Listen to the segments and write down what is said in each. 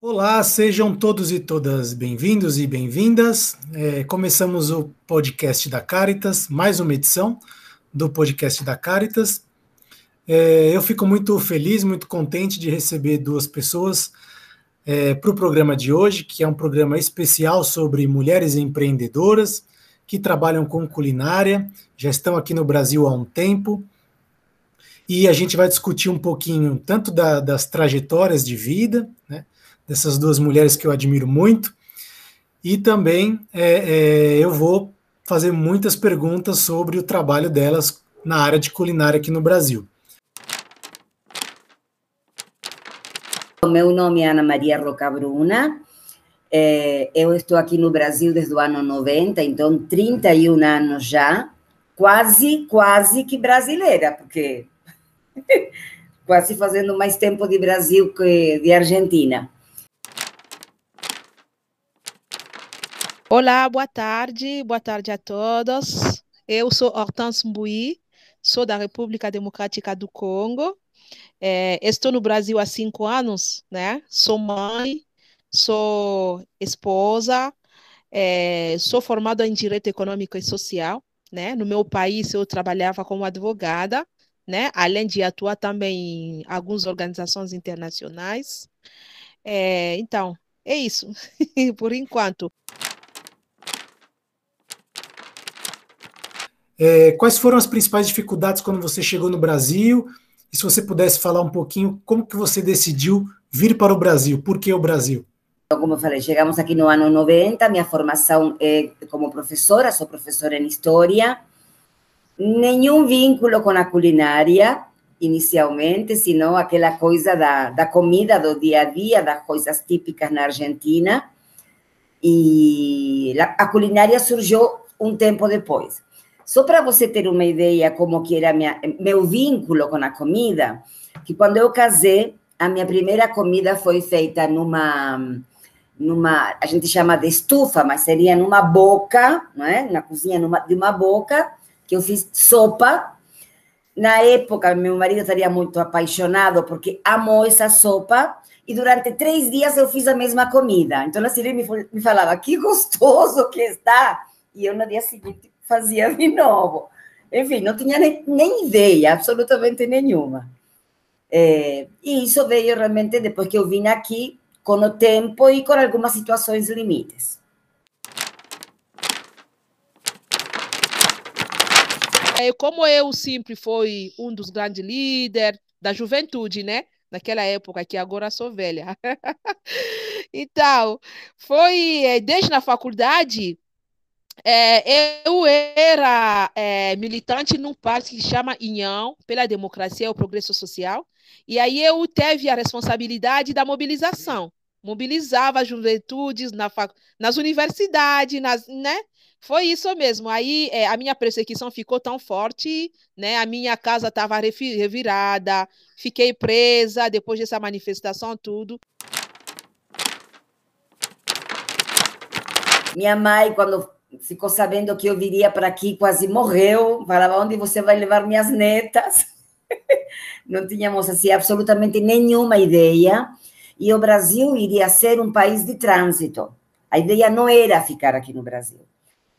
Olá, sejam todos e todas bem-vindos e bem-vindas. É, começamos o podcast da Caritas, mais uma edição do podcast da Caritas. É, eu fico muito feliz, muito contente de receber duas pessoas é, para o programa de hoje, que é um programa especial sobre mulheres empreendedoras que trabalham com culinária, já estão aqui no Brasil há um tempo. E a gente vai discutir um pouquinho tanto da, das trajetórias de vida, né, dessas duas mulheres que eu admiro muito, e também é, é, eu vou fazer muitas perguntas sobre o trabalho delas na área de culinária aqui no Brasil. Meu nome é Ana Maria Roca Bruna. É, eu estou aqui no Brasil desde o ano 90, então 31 anos já, quase, quase que brasileira, porque quase fazendo mais tempo de Brasil que de Argentina. Olá, boa tarde, boa tarde a todos. Eu sou Hortense Mbui, sou da República Democrática do Congo. É, estou no Brasil há cinco anos, né? Sou mãe, sou esposa, é, sou formada em Direito Econômico e Social, né? No meu país eu trabalhava como advogada, né? Além de atuar também em algumas organizações internacionais. É, então, é isso, por enquanto. É, quais foram as principais dificuldades quando você chegou no Brasil? E se você pudesse falar um pouquinho como que você decidiu vir para o Brasil? Por que o Brasil? Então, como eu falei, chegamos aqui no ano 90, minha formação é como professora, sou professora em História, nenhum vínculo com a culinária, inicialmente, senão aquela coisa da, da comida do dia a dia, das coisas típicas na Argentina, e a culinária surgiu um tempo depois. Só para você ter uma ideia como que era minha, meu vínculo com a comida, que quando eu casei, a minha primeira comida foi feita numa numa, a gente chama de estufa, mas seria numa boca, não é? Na cozinha numa, de uma boca, que eu fiz sopa. Na época, meu marido estaria muito apaixonado porque amou essa sopa. E durante três dias eu fiz a mesma comida. Então, a Siri me, falava, que gostoso que está. E eu, no dia seguinte, fazia de novo. Enfim, não tinha nem, nem ideia, absolutamente nenhuma. É, e isso veio realmente depois que eu vim aqui, com o tempo e com algumas situações limites. Como eu sempre fui um dos grandes líderes da juventude, né? Naquela época, que agora sou velha. então, foi é, desde na faculdade, é, eu era é, militante num partido que chama Inhão pela Democracia e o Progresso Social, e aí eu teve a responsabilidade da mobilização. Mobilizava as juventudes na nas universidades, nas, né? Foi isso mesmo. Aí é, a minha perseguição ficou tão forte, né? A minha casa estava revirada, fiquei presa depois dessa manifestação, tudo. Minha mãe, quando ficou sabendo que eu viria para aqui, quase morreu. Falava, onde você vai levar minhas netas? Não tínhamos assim, absolutamente nenhuma ideia. E o Brasil iria ser um país de trânsito. A ideia não era ficar aqui no Brasil.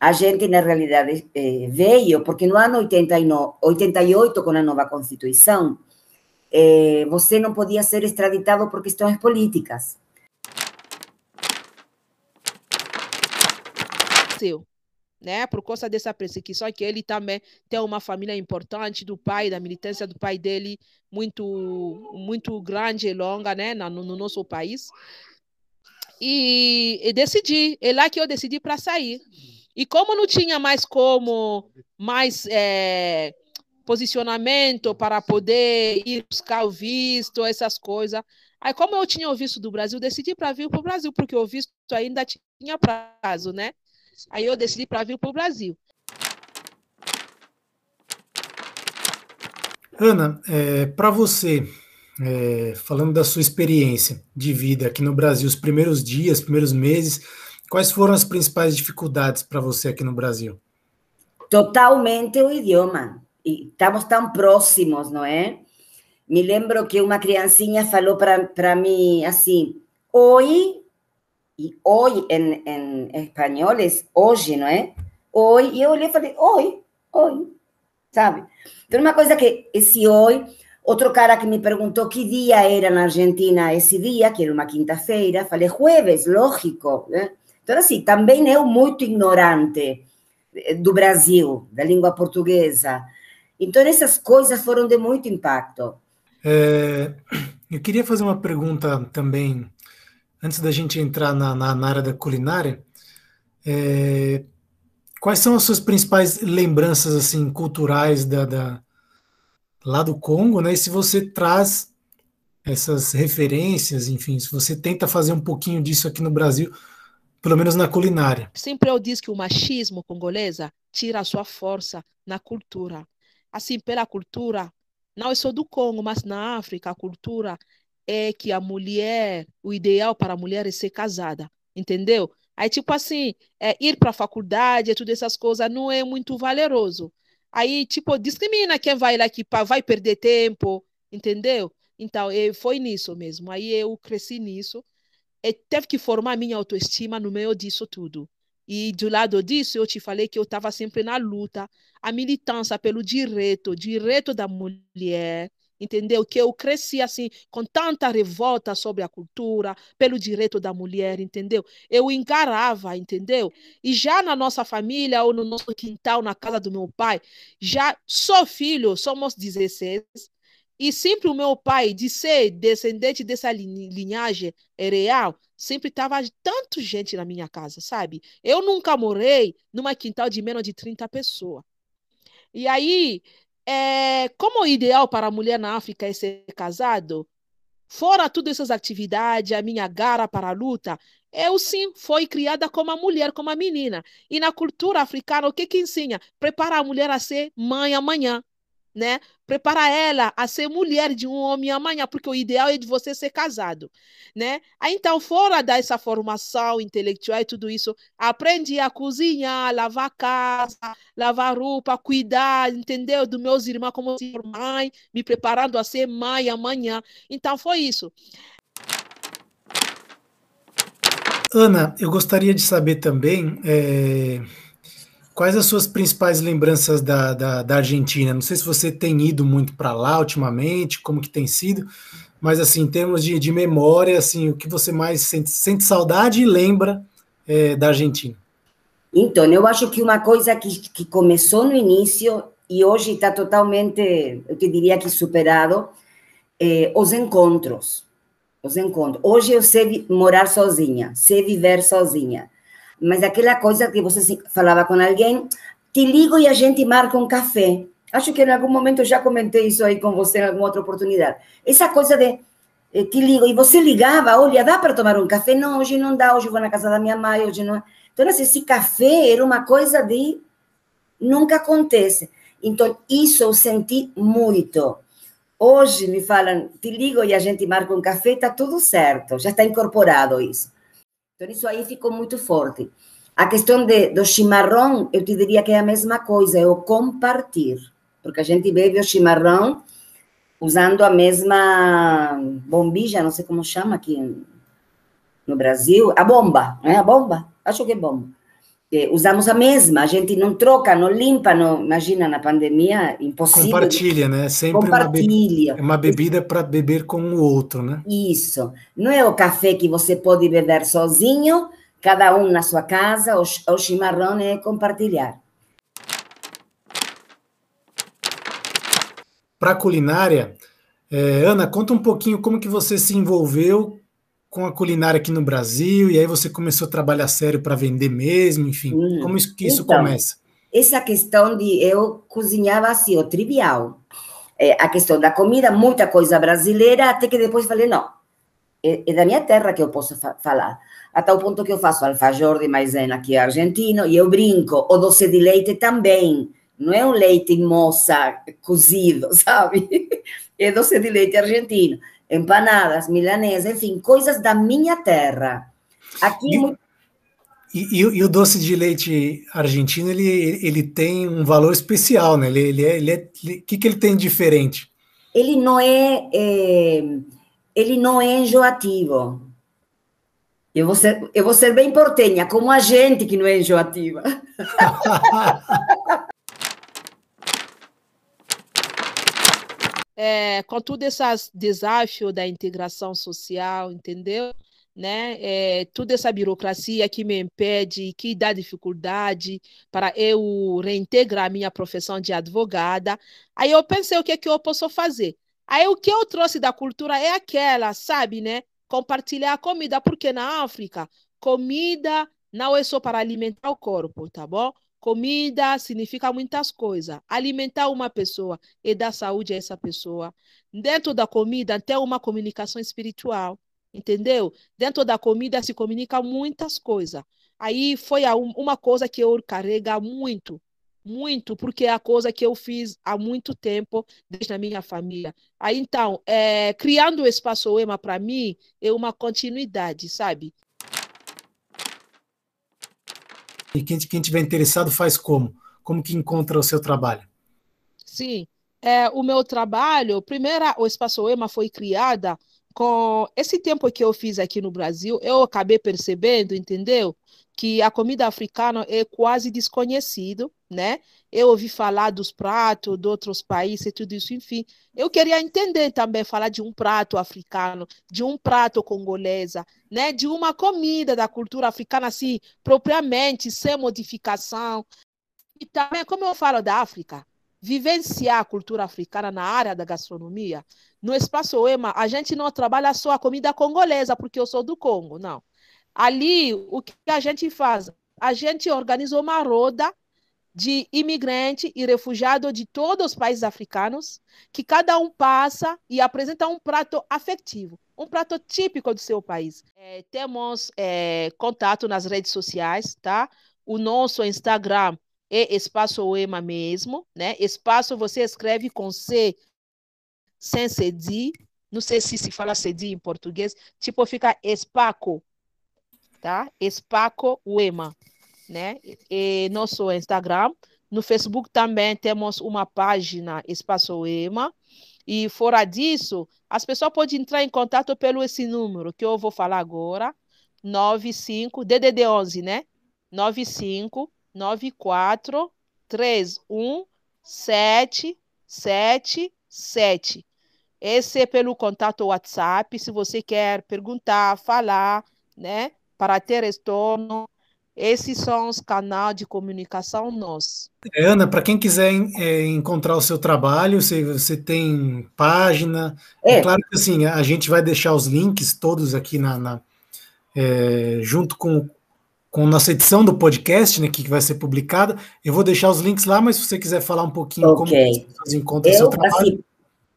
A gente, na realidade, eh, veio, porque no ano 89, 88, com a nova Constituição, eh, você não podia ser extraditado por questões políticas. aconteceu. Né, por causa dessa perseguição, que ele também tem uma família importante do pai, da militância do pai dele, muito muito grande e longa né, no, no nosso país. E, e, decidi, é lá que eu decidi para sair. E como não tinha mais como, mais é, posicionamento para poder ir buscar o visto, essas coisas, aí como eu tinha o visto do Brasil, decidi para vir para o Brasil, porque o visto ainda tinha prazo, né? Aí eu decidi para vir para o Brasil. Ana, é, para você, é, falando da sua experiência de vida aqui no Brasil, os primeiros dias, primeiros meses, quais foram as principais dificuldades para você aqui no Brasil? Totalmente o idioma. e estamos tão próximos, não é? Me lembro que uma criancinha falou para mim assim, oi, e oi em, em espanhol é hoje, não é? Oi, e eu olhei e falei, oi, oi, sabe? Então, uma coisa que esse oi, outro cara que me perguntou que dia era na Argentina esse dia, que era uma quinta-feira, falei, jueves, lógico, né? Então, assim, também eu muito ignorante eh, do Brasil, da língua portuguesa. Então, essas coisas foram de muito impacto. É, eu queria fazer uma pergunta também, antes da gente entrar na, na, na área da culinária. É, quais são as suas principais lembranças assim culturais da, da, lá do Congo, né? E se você traz essas referências, enfim, se você tenta fazer um pouquinho disso aqui no Brasil, pelo menos na culinária. Sempre eu disse que o machismo congolesa tira a sua força na cultura. Assim, pela cultura, não é só do Congo, mas na África, a cultura é que a mulher, o ideal para a mulher é ser casada, entendeu? Aí, tipo assim, é, ir para a faculdade, é, tudo essas coisas, não é muito valeroso. Aí, tipo, discrimina quem vai lá que vai perder tempo, entendeu? Então, é, foi nisso mesmo. Aí eu cresci nisso. E teve que formar minha autoestima no meio disso tudo. E do lado disso, eu te falei que eu estava sempre na luta, a militância pelo direito, direito da mulher, entendeu? Que eu cresci assim, com tanta revolta sobre a cultura, pelo direito da mulher, entendeu? Eu encarava, entendeu? E já na nossa família, ou no nosso quintal, na casa do meu pai, já sou filho, somos 16, e sempre o meu pai, de ser descendente dessa linhagem real, sempre estava tanto gente na minha casa, sabe? Eu nunca morei numa quintal de menos de 30 pessoas. E aí, é, como o ideal para a mulher na África é ser casado, fora todas essas atividades, a minha gara para a luta, eu sim fui criada como uma mulher, como uma menina. E na cultura africana, o que que ensina? Preparar a mulher a ser mãe amanhã né? Preparar ela a ser mulher de um homem amanhã, porque o ideal é de você ser casado, né? Então, fora dessa formação intelectual e tudo isso, aprendi a cozinhar, lavar casa, lavar roupa, cuidar, entendeu? Dos meus irmãos como mãe, me preparando a ser mãe amanhã. Então, foi isso. Ana, eu gostaria de saber também. É Quais as suas principais lembranças da, da, da Argentina? Não sei se você tem ido muito para lá ultimamente, como que tem sido, mas assim, em termos de, de memória, assim, o que você mais sente, sente saudade e lembra é, da Argentina? Então, eu acho que uma coisa que, que começou no início e hoje está totalmente, eu te diria que superado, é, os encontros. Os encontros. Hoje eu sei morar sozinha, sei viver sozinha mas aquela coisa que você falava com alguém, te ligo e a gente marca um café. Acho que em algum momento eu já comentei isso aí com você em alguma outra oportunidade. Essa coisa de eh, te ligo e você ligava, olha, dá para tomar um café? Não, hoje não dá, hoje vou na casa da minha mãe, hoje não. Então, assim, esse café era uma coisa de nunca acontece. Então, isso eu senti muito. Hoje me falam, te ligo e a gente marca um café, está tudo certo, já está incorporado isso. Então, isso aí ficou muito forte. A questão de, do chimarrão, eu te diria que é a mesma coisa, é o compartilhar. Porque a gente bebe o chimarrão usando a mesma bombija, não sei como chama aqui no Brasil, a bomba, não é a bomba? Acho que é bomba. É, usamos a mesma, a gente não troca, não limpa, não, imagina na pandemia, impossível. Compartilha, né? Sempre Compartilha. Uma, be uma bebida para beber com o outro, né? Isso. Não é o café que você pode beber sozinho, cada um na sua casa, o, o chimarrão é compartilhar. Para a culinária, é, Ana, conta um pouquinho como que você se envolveu com a culinária aqui no Brasil, e aí você começou a trabalhar sério para vender mesmo, enfim, hum. como isso, que isso então, começa? Essa questão de eu cozinhava assim, o trivial. É, a questão da comida, muita coisa brasileira, até que depois falei, não, é, é da minha terra que eu posso fa falar. Até o ponto que eu faço alfajor de maisena, que é argentino, e eu brinco, o doce de leite também, não é um leite moça cozido, sabe? É doce de leite argentino empanadas, milanesas, enfim, coisas da minha terra. Aqui e, E, e, e, o doce de leite argentino, ele, ele tem um valor especial, né? Ele, ele é, ele é, o que, que ele tem de diferente? Ele não é, é ele não é enjoativo. Eu vou ser, eu vou ser bem portenha, como a gente que não é enjoativa. é, com todo esse desafio da integração social, entendeu? Né? É, toda essa burocracia que me impede, que dá dificuldade para eu reintegrar minha profissão de advogada. Aí eu pensei o que, é que eu posso fazer. Aí o que eu trouxe da cultura é aquela, sabe, né? Compartilhar a comida, porque na África, comida não é só para alimentar o corpo, tá bom? Comida significa muitas coisas. Alimentar uma pessoa e dar saúde a essa pessoa. Dentro da comida tem uma comunicação espiritual, entendeu? Dentro da comida se comunica muitas coisas. Aí foi uma coisa que eu carrego muito, muito, porque é a coisa que eu fiz há muito tempo, desde a minha família. Aí então, é, criando o espaço EMA para mim é uma continuidade, sabe? E quem, quem tiver interessado faz como? Como que encontra o seu trabalho? Sim, é, o meu trabalho, primeiro, o Espaço EMA foi criada com esse tempo que eu fiz aqui no Brasil, eu acabei percebendo, entendeu? Que a comida africana é quase desconhecido, né? Eu ouvi falar dos pratos de outros países e tudo isso, enfim. Eu queria entender também, falar de um prato africano, de um prato congolesa, né? De uma comida da cultura africana, assim, propriamente, sem modificação. E também, como eu falo da África, vivenciar a cultura africana na área da gastronomia. No Espaço EMA, a gente não trabalha só a comida congolesa, porque eu sou do Congo, não. Ali, o que a gente faz? A gente organizou uma roda de imigrante e refugiado de todos os países africanos, que cada um passa e apresenta um prato afetivo, um prato típico do seu país. É, temos é, contato nas redes sociais, tá? O nosso Instagram é Espaço EMA mesmo, né? Espaço você escreve com C, sem cedi, não sei se se fala cedi em português, tipo fica Espaco, tá? Espaco UEMA, né? E nosso Instagram, no Facebook também temos uma página Espaço UEMA, e fora disso, as pessoas podem entrar em contato pelo esse número que eu vou falar agora, 95 DDD 11, né? 95 94 31 7 7 7. Esse é pelo contato WhatsApp, se você quer perguntar, falar, né, para ter retorno. Esses são os canais de comunicação nossos. Ana, para quem quiser é, encontrar o seu trabalho, você, você tem página. É. é. claro que assim, a gente vai deixar os links todos aqui na, na é, junto com, com nossa edição do podcast, né, que vai ser publicada. Eu vou deixar os links lá, mas se você quiser falar um pouquinho okay. como as pessoas encontram o seu trabalho. Assim,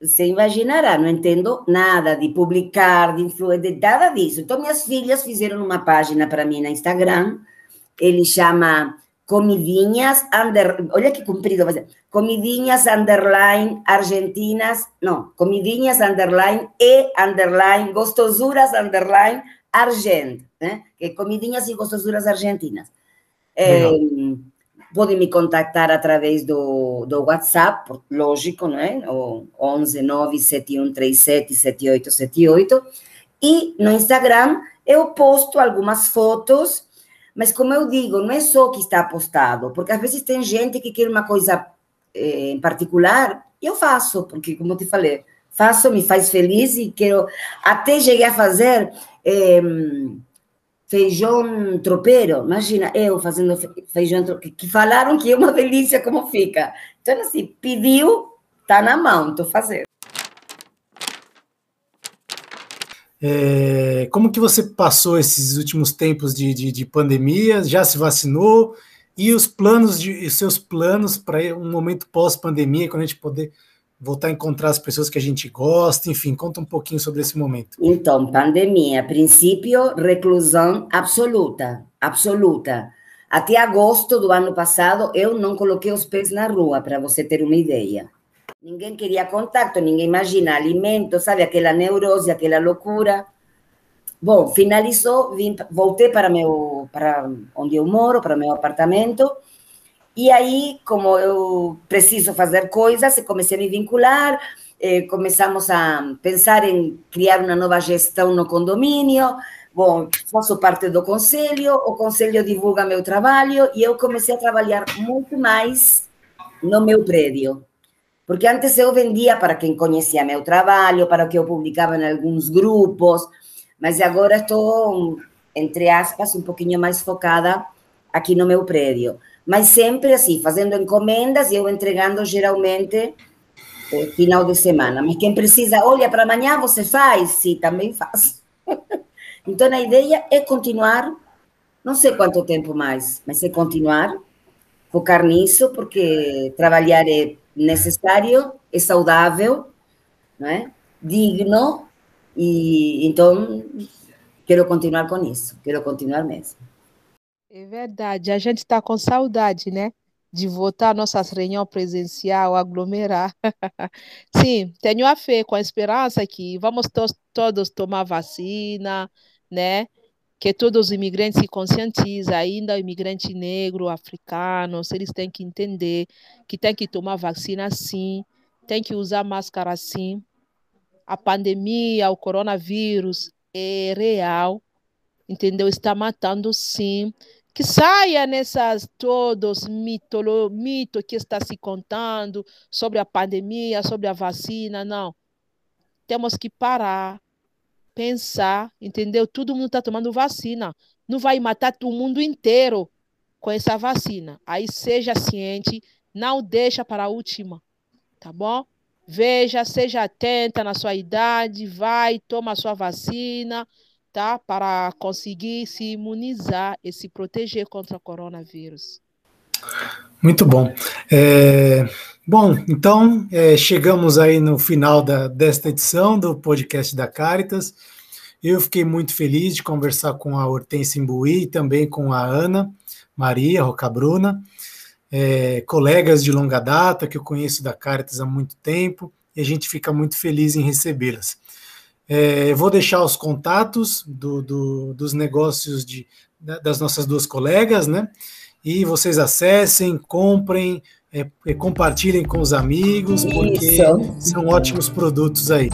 você imaginará, não entendo nada de publicar, de de nada disso. Então, minhas filhas fizeram uma página para mim na Instagram, ele chama Comidinhas under, olha que comprido, ser, Comidinhas underline argentinas, não, Comidinhas underline e underline gostosuras underline argent, né? Que é comidinhas e gostosuras argentinas. É, podem me contactar através do, do WhatsApp, lógico, né? O 11 97137 7878. E no Instagram eu posto algumas fotos, mas como eu digo, não é só que está postado, porque às vezes tem gente que quer uma coisa eh, em particular, e eu faço, porque como eu te falei, faço, me faz feliz e quero. Até cheguei a fazer. Eh, feijão tropeiro, imagina eu fazendo feijão tropeiro, que falaram que é uma delícia como fica. Então, assim, pediu, tá na mão, estou fazendo. É, como que você passou esses últimos tempos de, de, de, pandemia? Já se vacinou? E os planos de seus planos para um momento pós-pandemia, quando a gente poder voltar a encontrar as pessoas que a gente gosta, enfim, conta um pouquinho sobre esse momento. Então, pandemia, princípio, reclusão absoluta, absoluta. Até agosto do ano passado, eu não coloquei os pés na rua, para você ter uma ideia. Ninguém queria contato, ninguém imagina alimento, sabe, aquela neurose, aquela loucura. Bom, finalizou, vim, voltei para meu para onde eu moro, para meu apartamento. E aí, como eu preciso fazer coisas, comecei a me vincular, eh, começamos a pensar em criar uma nova gestão no condomínio. Bom, faço parte do conselho, o conselho divulga meu trabalho e eu comecei a trabalhar muito mais no meu prédio. Porque antes eu vendia para quem conhecia meu trabalho, para o que eu publicava em alguns grupos, mas agora estou, entre aspas, um pouquinho mais focada aqui no meu prédio. Mas sempre assim, fazendo encomendas e eu entregando geralmente eh, final de semana. Mas quem precisa, olha, para amanhã você faz? Sim, também faço. então a ideia é continuar, não sei quanto tempo mais, mas é continuar, focar nisso, porque trabalhar é necessário, é saudável, não é? digno e então quero continuar com isso, quero continuar mesmo. É verdade, a gente está com saudade, né? De voltar nossas reuniões presencial, aglomerar. Sim, tenho a fé, com a esperança que vamos to todos tomar vacina, né? Que todos os imigrantes se conscientizem, ainda o imigrante negro, africano, eles têm que entender que tem que tomar vacina sim, tem que usar máscara sim, a pandemia, o coronavírus é real, entendeu? Está matando sim. Que saia nessas todos mitolo, mito que está se contando sobre a pandemia, sobre a vacina, não. Temos que parar, pensar, entendeu? Todo mundo está tomando vacina. Não vai matar o mundo inteiro com essa vacina. Aí seja ciente, não deixa para a última, tá bom? Veja, seja atenta na sua idade, vai, toma a sua vacina, tá? Para conseguir se imunizar e se proteger contra o coronavírus. Muito bom. É, bom, então é, chegamos aí no final da, desta edição do podcast da Caritas. Eu fiquei muito feliz de conversar com a Hortência Imbuí e também com a Ana Maria Rocabruna é, colegas de longa data que eu conheço da Caritas há muito tempo e a gente fica muito feliz em recebê-las. É, vou deixar os contatos do, do, dos negócios de, das nossas duas colegas, né? E vocês acessem, comprem, é, é, compartilhem com os amigos, porque Isso. são ótimos produtos aí.